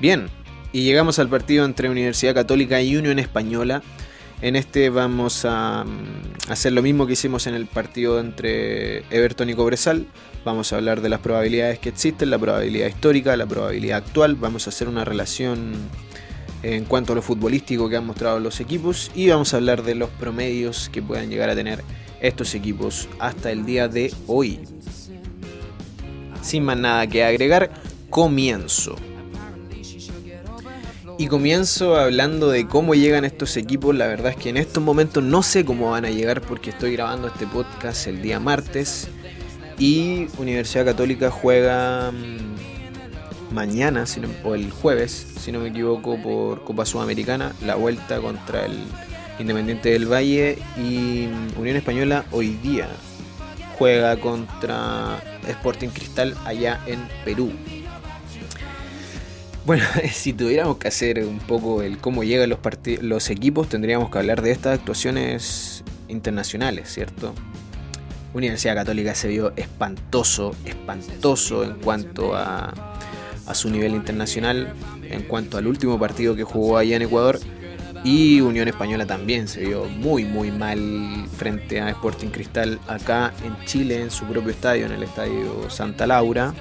Bien, y llegamos al partido entre Universidad Católica y Unión Española. En este vamos a mm, hacer lo mismo que hicimos en el partido entre Everton y Cobresal. Vamos a hablar de las probabilidades que existen, la probabilidad histórica, la probabilidad actual. Vamos a hacer una relación en cuanto a lo futbolístico que han mostrado los equipos y vamos a hablar de los promedios que puedan llegar a tener estos equipos hasta el día de hoy. Sin más nada que agregar, comienzo. Y comienzo hablando de cómo llegan estos equipos. La verdad es que en estos momentos no sé cómo van a llegar porque estoy grabando este podcast el día martes. Y Universidad Católica juega mm, mañana, o el jueves, si no me equivoco, por Copa Sudamericana, la vuelta contra el Independiente del Valle. Y mm, Unión Española hoy día juega contra Sporting Cristal allá en Perú. Bueno, si tuviéramos que hacer un poco el cómo llegan los, los equipos, tendríamos que hablar de estas actuaciones internacionales, ¿cierto? Universidad Católica se vio espantoso, espantoso en cuanto a, a su nivel internacional, en cuanto al último partido que jugó allá en Ecuador. Y Unión Española también se vio muy muy mal frente a Sporting Cristal acá en Chile, en su propio estadio, en el estadio Santa Laura.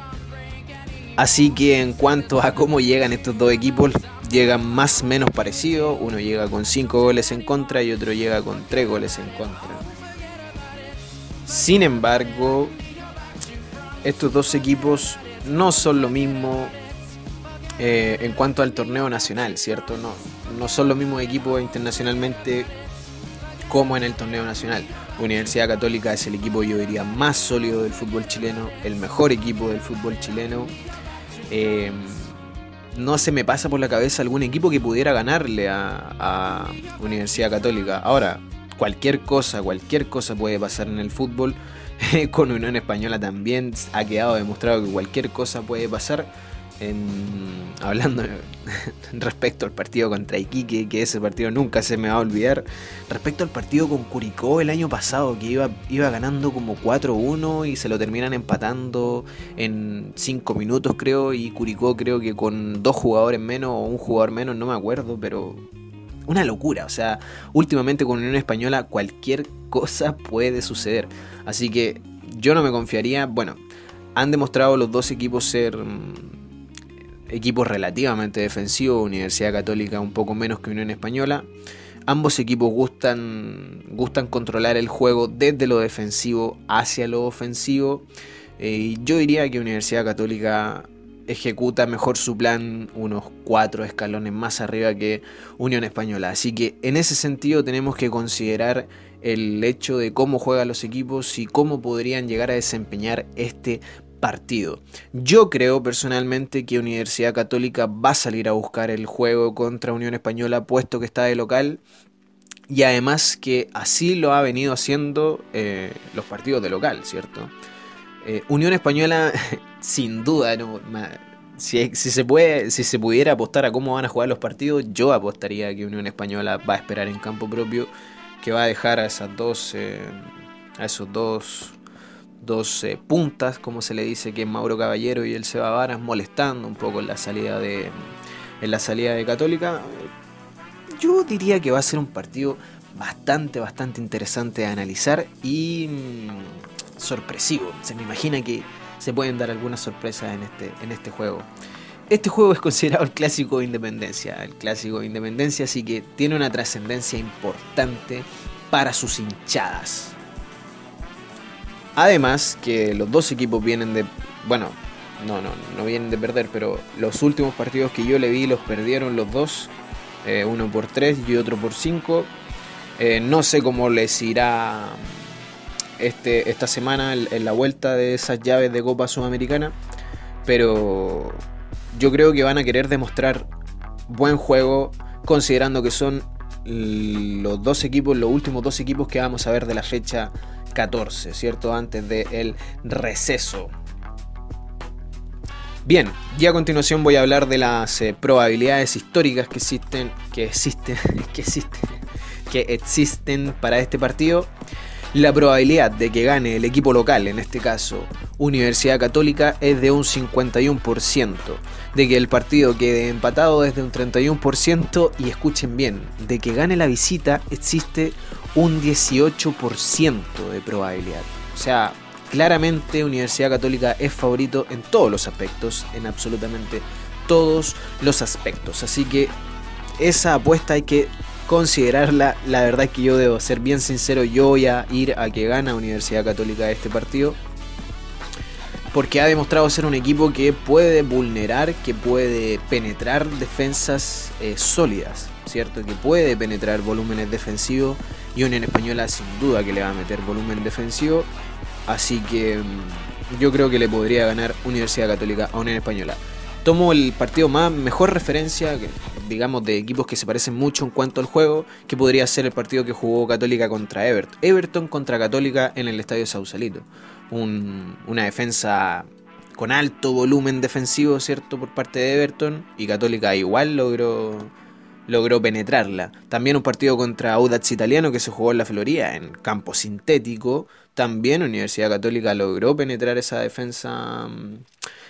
Así que en cuanto a cómo llegan estos dos equipos, llegan más o menos parecidos. Uno llega con 5 goles en contra y otro llega con 3 goles en contra. Sin embargo, estos dos equipos no son lo mismo eh, en cuanto al torneo nacional, ¿cierto? No, no son los mismos equipos internacionalmente como en el torneo nacional. Universidad Católica es el equipo, yo diría, más sólido del fútbol chileno, el mejor equipo del fútbol chileno. Eh, no se me pasa por la cabeza algún equipo que pudiera ganarle a, Universidad Católica. Ahora, cualquier cosa, cualquier cosa puede pasar en el fútbol. Con Unión Española también ha quedado demostrado que cualquier cosa puede pasar hablando respecto al partido contra Iquique, que ese partido nunca se me va a olvidar, respecto al partido con Curicó el año pasado, que iba, iba ganando como 4-1 y se lo terminan empatando en 5 minutos creo, y Curicó creo que con dos jugadores menos o un jugador menos, no me acuerdo, pero una locura, o sea, últimamente con Unión Española cualquier cosa puede suceder, así que yo no me confiaría, bueno, han demostrado los dos equipos ser equipos relativamente defensivos, Universidad Católica un poco menos que Unión Española. Ambos equipos gustan, gustan controlar el juego desde lo defensivo hacia lo ofensivo. Eh, yo diría que Universidad Católica ejecuta mejor su plan unos cuatro escalones más arriba que Unión Española. Así que en ese sentido tenemos que considerar el hecho de cómo juegan los equipos y cómo podrían llegar a desempeñar este partido. Yo creo personalmente que Universidad Católica va a salir a buscar el juego contra Unión Española puesto que está de local y además que así lo ha venido haciendo eh, los partidos de local, ¿cierto? Eh, Unión Española, sin duda, si, se puede, si se pudiera apostar a cómo van a jugar los partidos, yo apostaría que Unión Española va a esperar en campo propio, que va a dejar a esas dos, eh, a esos dos dos puntas, como se le dice, que Mauro Caballero y el Seba Varas, molestando un poco en la salida de, en la salida de Católica. Yo diría que va a ser un partido bastante, bastante interesante de analizar y mm, sorpresivo. Se me imagina que se pueden dar algunas sorpresas en este, en este juego. Este juego es considerado el clásico de independencia, el clásico de independencia, así que tiene una trascendencia importante para sus hinchadas. Además que los dos equipos vienen de... Bueno, no, no, no vienen de perder, pero los últimos partidos que yo le vi los perdieron los dos. Eh, uno por tres y otro por cinco. Eh, no sé cómo les irá este, esta semana en, la vuelta de esas llaves de Copa Sudamericana. Pero yo creo que van a querer demostrar buen juego, considerando que son los dos equipos, los últimos dos equipos que vamos a ver de la fecha 14, ¿cierto? Antes del receso. Bien, y a continuación voy a hablar de las eh, probabilidades históricas que existen, que existen, que existen, que existen para este partido. La probabilidad de que gane el equipo local, en este caso Universidad Católica, es de un 51%. De que el partido quede empatado es de un 31%. Y escuchen bien, de que gane la visita existe un 18% de probabilidad. O sea, claramente Universidad Católica es favorito en todos los aspectos, en absolutamente todos los aspectos. Así que esa apuesta hay que considerarla. La verdad es que yo debo ser bien sincero, yo voy a ir a que gana Universidad Católica este partido. Porque ha demostrado ser un equipo que puede vulnerar, que puede penetrar defensas eh, sólidas, ¿cierto? Que puede penetrar volúmenes defensivos. Y Unión Española sin duda que le va a meter volumen defensivo. Así que mm, yo creo que le podría ganar Universidad Católica a Unión Española tomo el partido más mejor referencia, digamos, de equipos que se parecen mucho en cuanto al juego, que podría ser el partido que jugó Católica contra Everton. Everton contra Católica en el Estadio Sausalito. una defensa con alto volumen defensivo, ¿cierto? Por parte de Everton. Y Católica igual logró, logró penetrarla. También un partido contra Audax Italiano que se jugó en la Florida, en campo sintético. También Universidad Católica logró penetrar esa defensa mm,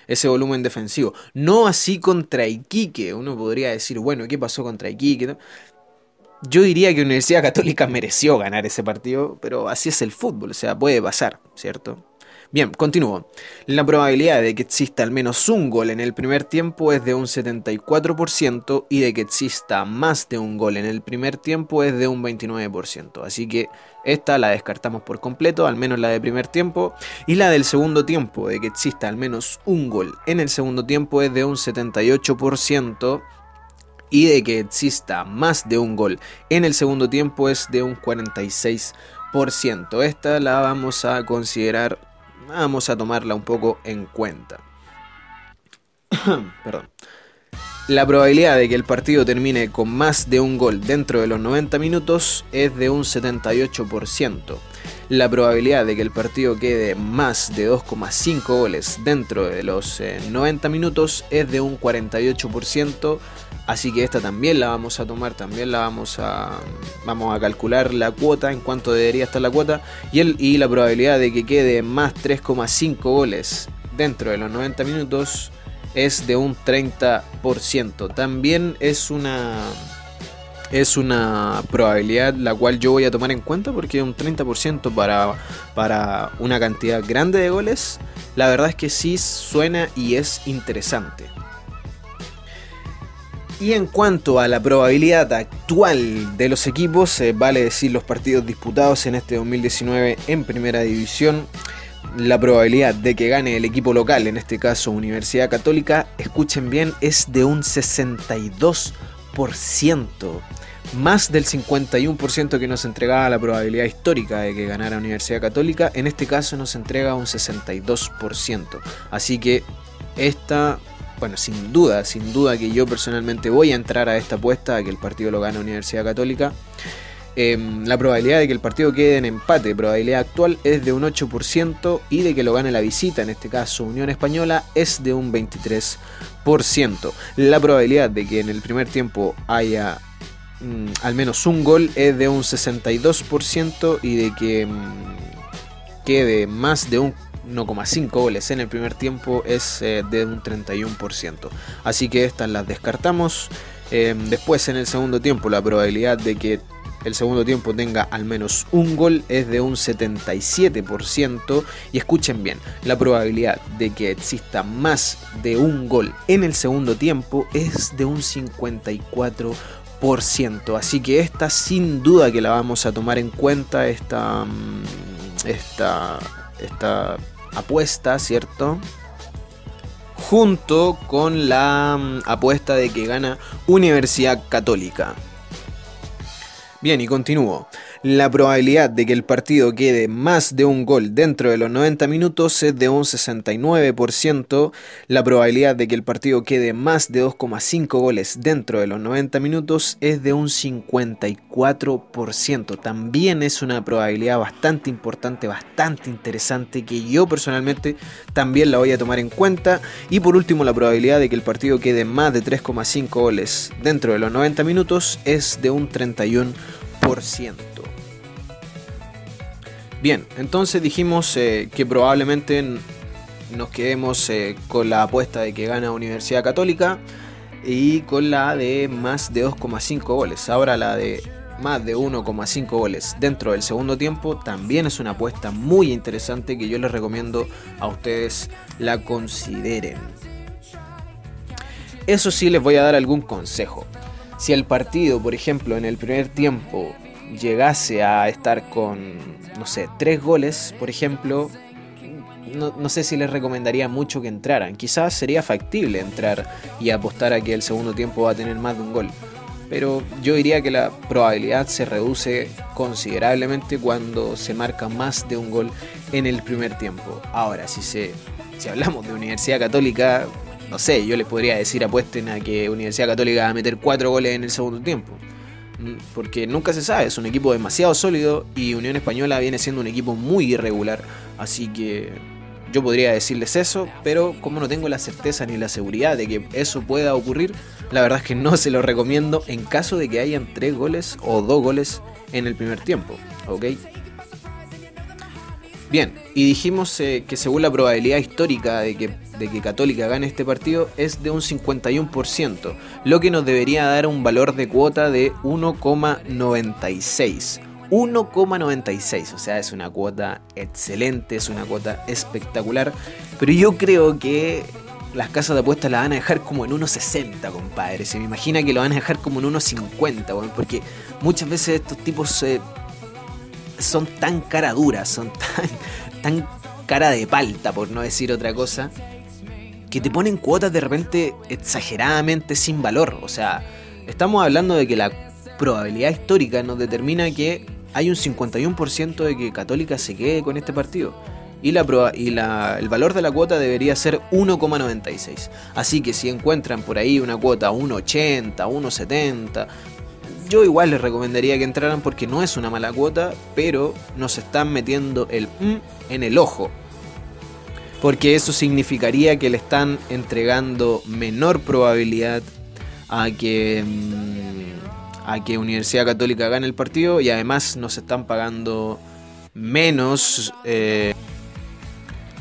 ese volumen defensivo. No así contra Iquique. Uno podría decir, bueno, ¿qué pasó contra Iquique? Yo diría que Universidad Católica mereció ganar ese partido, pero así es el fútbol, o sea, puede pasar, ¿cierto? Bien, continúo. La probabilidad de que exista al menos un gol en el primer tiempo es de un 74% y de que exista más de un gol en el primer tiempo es de un 29%. Así que esta la descartamos por completo, al menos la de primer tiempo. Y la del segundo tiempo, de que exista al menos un gol en el segundo tiempo es de un 78% y de que exista más de un gol en el segundo tiempo es de un 46%. Esta la vamos a considerar vamos a tomarla un poco en cuenta. Perdón. La probabilidad de que el partido termine con más de un gol dentro de los 90 minutos es de un 78%. La probabilidad de que el partido quede más de 2,5 goles dentro de los 90 eh, minutos es de un 48%. Así que esta también la vamos a tomar, también la vamos a, vamos a calcular la cuota, en cuanto debería estar la cuota, y, el, y la probabilidad de que quede más 3,5 goles dentro de los 90 minutos es de un 30%. También es una, es una probabilidad la cual yo voy a tomar en cuenta porque un 30% para, para una cantidad grande de goles, la verdad es que sí suena y es interesante. Y en cuanto a la probabilidad actual de los equipos, vale decir los partidos disputados en este 2019 en Primera División, la probabilidad de que gane el equipo local, en este caso Universidad Católica, escuchen bien, es de un 62%. Más del 51% que nos entregaba la probabilidad histórica de que ganara Universidad Católica, en este caso nos entrega un 62%. Así que esta bueno, sin duda, sin duda que yo personalmente voy a entrar a esta apuesta a que el partido lo gane Universidad Católica. Em, la probabilidad de que el partido quede en empate, probabilidad actual, es de un 8% y de que lo gane la visita, en este caso Unión Española, es de un 23%. La probabilidad de que en el primer tiempo haya mm, al menos un gol es de un 62% y de que mm, quede más de un 1,5 goles en el primer tiempo es eh, de un 31%. Así que estas las descartamos. Em, después en el segundo tiempo la probabilidad de que el segundo tiempo tenga al menos un gol es de un 77%. Y escuchen bien, la probabilidad de que exista más de un gol en el segundo tiempo es de un 54%. Así que esta sin duda que la vamos a tomar en cuenta, esta, mm, esta, esta apuesta, ¿cierto? Junto con la mm, apuesta de que gana Universidad Católica. Bien, y continúo. La probabilidad de que el partido quede más de un gol dentro de los 90 minutos es de un 69%. La probabilidad de que el partido quede más de 2,5 goles dentro de los 90 minutos es de un 54%. También es una probabilidad bastante importante, bastante interesante que yo personalmente también la voy a tomar en cuenta. Y por último, la probabilidad de que el partido quede más de 3,5 goles dentro de los 90 minutos es de un 31%. Bien, entonces dijimos eh, que probablemente nos quedemos eh, con la apuesta de que gana Universidad Católica y con la de más de 2,5 goles. Ahora la de más de 1,5 goles dentro del segundo tiempo también es una apuesta muy interesante que yo les recomiendo a ustedes la consideren. Eso sí les voy a dar algún consejo. Si el partido, por ejemplo, en el primer tiempo llegase a estar con, no sé, 3 goles, por ejemplo, no, sé si les recomendaría mucho que entraran. Quizás sería factible entrar y apostar a que el segundo tiempo va a tener más de un gol. Pero yo diría que la probabilidad se reduce considerablemente cuando se marca más de un gol en el primer tiempo. Ahora, si, se, si hablamos de Universidad Católica, no sé, yo les podría decir apuesten a que Universidad Católica va a meter 4 goles en el segundo tiempo. Porque nunca se sabe, es un equipo demasiado sólido y Unión Española viene siendo un equipo muy irregular. Así que yo podría decirles eso, pero como no tengo la certeza ni la seguridad de que eso pueda ocurrir, la verdad es que no se lo recomiendo en caso de que hayan tres goles o dos goles en el primer tiempo, ¿ok? Bien, y dijimos eh, que según la probabilidad histórica de que, de que Católica gane este partido es de un 51%, lo que nos debería dar un valor de cuota de 1,96. 1,96. O sea, es una cuota excelente, es una cuota espectacular. Pero yo creo que las casas de apuestas la van a dejar como en 1,60, compadre. Se me imagina que lo van a dejar como en 1,50, porque muchas veces estos tipos eh, son tan cara duras, son tan, tan cara de palta, por no decir otra cosa, que te ponen cuotas de repente exageradamente sin valor. O sea, estamos hablando de que la probabilidad histórica nos determina que hay un 51% de que Católica se quede con este partido. Y, la, y la, el valor de la cuota debería ser 1,96. Así que si encuentran por ahí una cuota 1,80, 1,70, yo igual les recomendaría que entraran porque no es una mala cuota, pero nos están metiendo el M en el ojo. Porque eso significaría que le están entregando menor probabilidad a que mm, a que Universidad Católica gane el partido y además nos están pagando menos eh,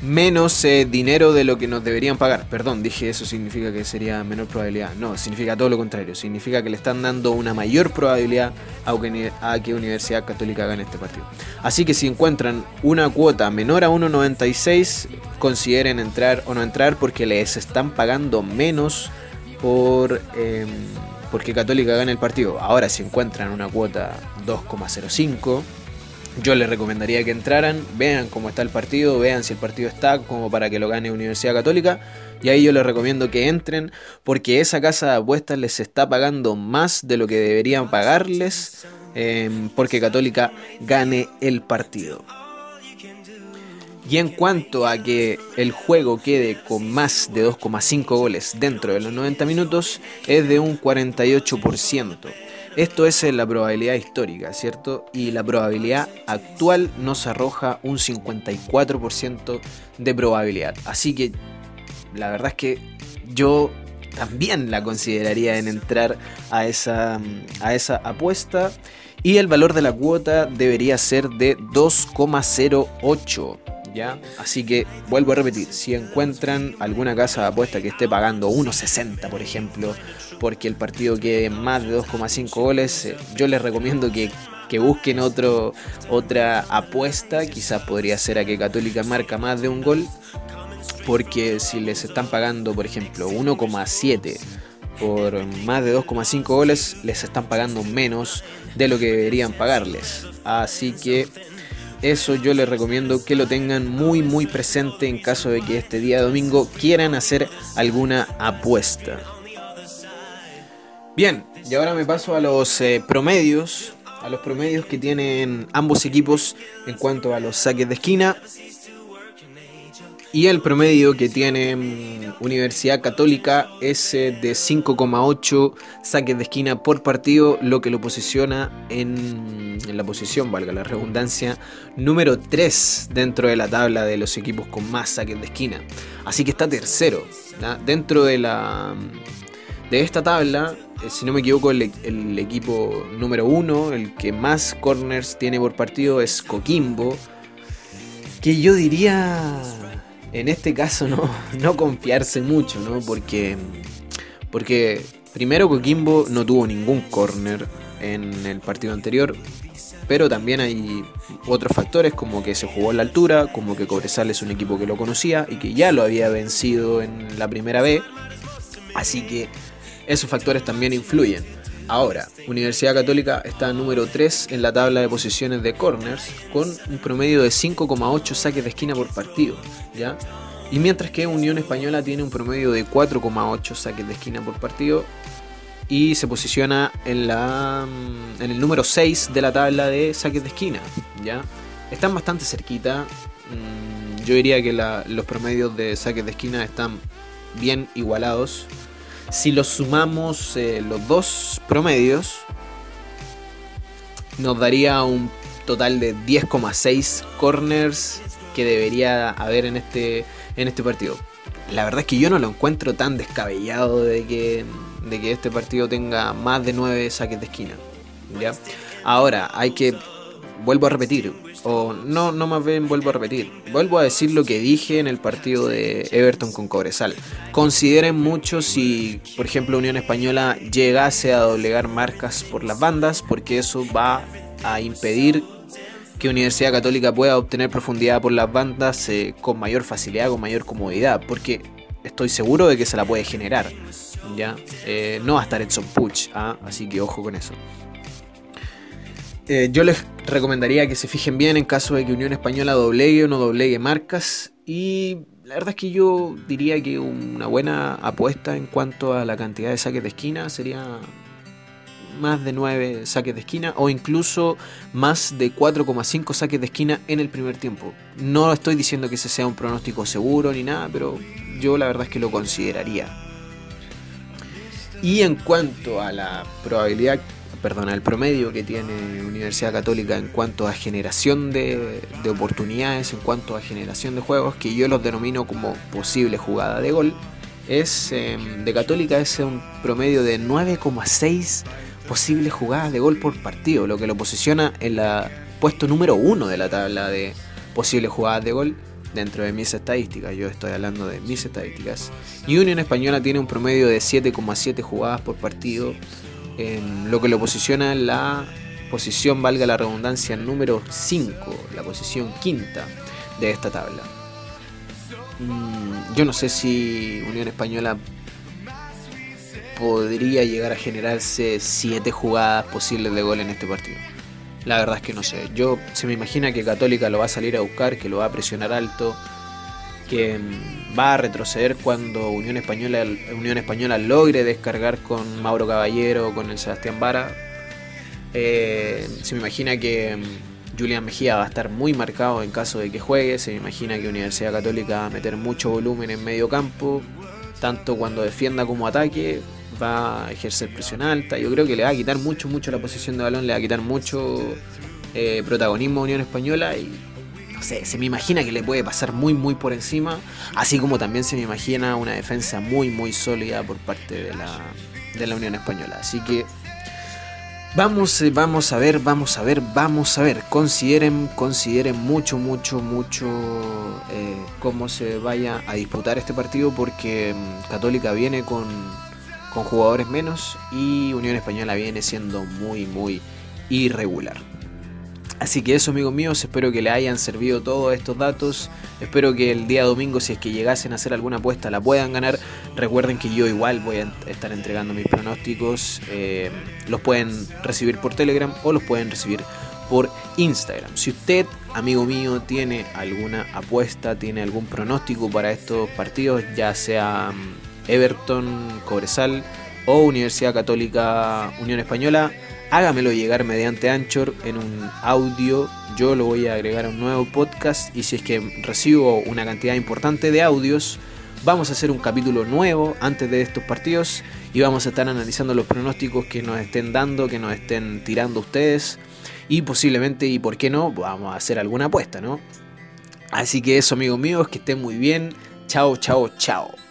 menos eh, dinero de lo que nos deberían pagar. Perdón, dije eso significa que sería menor probabilidad. No, significa todo lo contrario. Significa que le están dando una mayor probabilidad a que, a que Universidad Católica gane este partido. Así que si encuentran una cuota menor a 1.96, consideren entrar o no entrar porque les están pagando menos por... Em, porque Católica gana el partido. Ahora si encuentran una cuota 2,05, yo les recomendaría que entraran, vean cómo está el partido, vean si el partido está como para que lo gane Universidad Católica. Y ahí yo les recomiendo que entren porque esa casa de apuestas les está pagando más de lo que deberían pagarles em, porque Católica gane el partido. Y en cuanto a que el juego quede con más de 2,5 goles dentro de los 90 minutos, es de un 48%. Esto es la probabilidad histórica, ¿cierto? Y la probabilidad actual nos arroja un 54% de probabilidad. Así que la verdad es que yo también la consideraría en entrar a esa, a esa apuesta. Y el valor de la cuota debería ser de 2,08. Así que vuelvo a repetir, si encuentran alguna casa de apuesta que esté pagando 1.60, por ejemplo, porque el partido quede más de 2,5 goles, eh, yo les recomiendo que, busquen otro, otra apuesta, quizás podría ser a que Católica marca más de un gol, porque si les están pagando, por ejemplo, 1,7 por más de 2,5 goles, les están pagando menos de lo que deberían pagarles. Así que eso yo les recomiendo que lo tengan muy muy presente en caso de que este día domingo quieran hacer alguna apuesta. Bien, y ahora me paso a los eh, promedios, a los promedios que tienen ambos equipos en cuanto a los saques de esquina y el promedio que tiene mm, Universidad Católica es eh, de 5,8 saques de esquina por partido, lo que lo posiciona en, la posición, valga la redundancia, número 3 dentro de la tabla de los equipos con más saques de esquina. Así que está tercero. Dentro de, la, de esta tabla, eh, si no me equivoco, el, el equipo número 1, el que más corners tiene por partido es Coquimbo que yo diría en este caso no, no confiarse mucho, ¿no? Porque, porque primero Coquimbo no tuvo ningún corner en el partido anterior, pero también hay otros factores como que se jugó en la altura, como que Cobresal es un equipo que lo conocía y que ya lo había vencido en la primera B, así que esos factores también influyen. Ahora, Universidad Católica está número 3 en la tabla de posiciones de corners con un promedio de 5,8 saques de esquina por partido, ¿ya? Y mientras que Unión Española tiene un promedio de 4,8 saques de esquina por partido y se posiciona en, la, en el número 6 de la tabla de saques de esquina, ¿ya? Están bastante cerquita. Mm, yo diría que los promedios de saques de esquina están bien igualados. Si los sumamos eh, los dos promedios, nos daría un total de 10,6 corners que debería haber en este, en este partido. La verdad es que yo no lo encuentro tan descabellado de que, de que este partido tenga más de 9 saques de esquina. ¿ya? Ahora, hay que vuelvo a repetir, o no, no más bien vuelvo a repetir, vuelvo a decir lo que dije en el partido de Everton con Cobresal. Consideren mucho si, por ejemplo, Unión Española llegase a doblegar marcas por las bandas, porque eso va a impedir que Universidad Católica pueda obtener profundidad por las bandas eh, con mayor facilidad, con mayor comodidad, porque estoy seguro de que se la puede generar. ¿ya? Eh, no va a estar Edson Puch, ¿ah? así que ojo con eso. Eh, yo les recomendaría que se fijen bien en caso de que Unión Española doblegue o no doblegue marcas. Y la verdad es que yo diría que una buena apuesta en cuanto a la cantidad de saques de esquina sería más de 9 saques de esquina o incluso más de 4,5 saques de esquina en el primer tiempo. No estoy diciendo que ese sea un pronóstico seguro ni nada, pero yo la verdad es que lo consideraría. Y en cuanto a la probabilidad perdona, el promedio que tiene Universidad Católica en cuanto a generación de, oportunidades, en cuanto a generación de juegos, que yo los denomino como posible jugada de gol, es em, de Católica es un promedio de 9,6 posibles jugadas de gol por partido, lo que lo posiciona en la puesto número uno de la tabla de posibles jugadas de gol dentro de mis estadísticas, yo estoy hablando de mis estadísticas. Y Unión Española tiene un promedio de 7,7 jugadas por partido, lo que lo posiciona en la posición, valga la redundancia, número 5, la posición quinta de esta tabla. Mm, yo no sé si Unión Española podría llegar a generarse 7 jugadas posibles de gol en este partido. La verdad es que no sé. Yo se me imagina que Católica lo va a salir a buscar, que lo va a presionar alto, que mm, va a retroceder cuando Unión Española, Unión Española logre descargar con Mauro Caballero con el Sebastián Vara. Eh, se me imagina que mm, Julián Mejía va a estar muy marcado en caso de que juegue. Se me imagina que Universidad Católica va a meter mucho volumen en medio campo, tanto cuando defienda como ataque. Va a ejercer presión alta. Yo creo que le va a quitar mucho, mucho la posición de balón, le va a quitar mucho eh, protagonismo a Unión Española y se me imagina que le puede pasar muy, muy por encima, así como también se me imagina una defensa muy, muy sólida por parte de la, de la Unión Española. Así que vamos, eh, vamos a ver, vamos a ver, vamos a ver. Consideren, consideren mucho, mucho, mucho eh, cómo se vaya a disputar este partido, porque mm, Católica viene con, con jugadores menos y Unión Española viene siendo muy, muy irregular. Así que eso amigos míos, espero que les hayan servido todos estos datos. Espero que el día domingo, si es que llegasen a hacer alguna apuesta, la puedan ganar. Recuerden que yo igual voy a estar entregando mis pronósticos. Eh, los pueden recibir por Telegram o los pueden recibir por Instagram. Si usted, amigo mío, tiene alguna apuesta, tiene algún pronóstico para estos partidos, ya sea mm, Everton, Cobresal o Universidad Católica Unión Española, hágamelo llegar mediante Anchor en un audio. Yo lo voy a agregar a un nuevo podcast y si es que recibo una cantidad importante de audios, vamos a hacer un capítulo nuevo antes de estos partidos y vamos a estar analizando los pronósticos que nos estén dando, que nos estén tirando ustedes y posiblemente y por qué no, vamos a hacer alguna apuesta, ¿no? Así que eso amigos míos, que estén muy bien. Chao, chao, chao.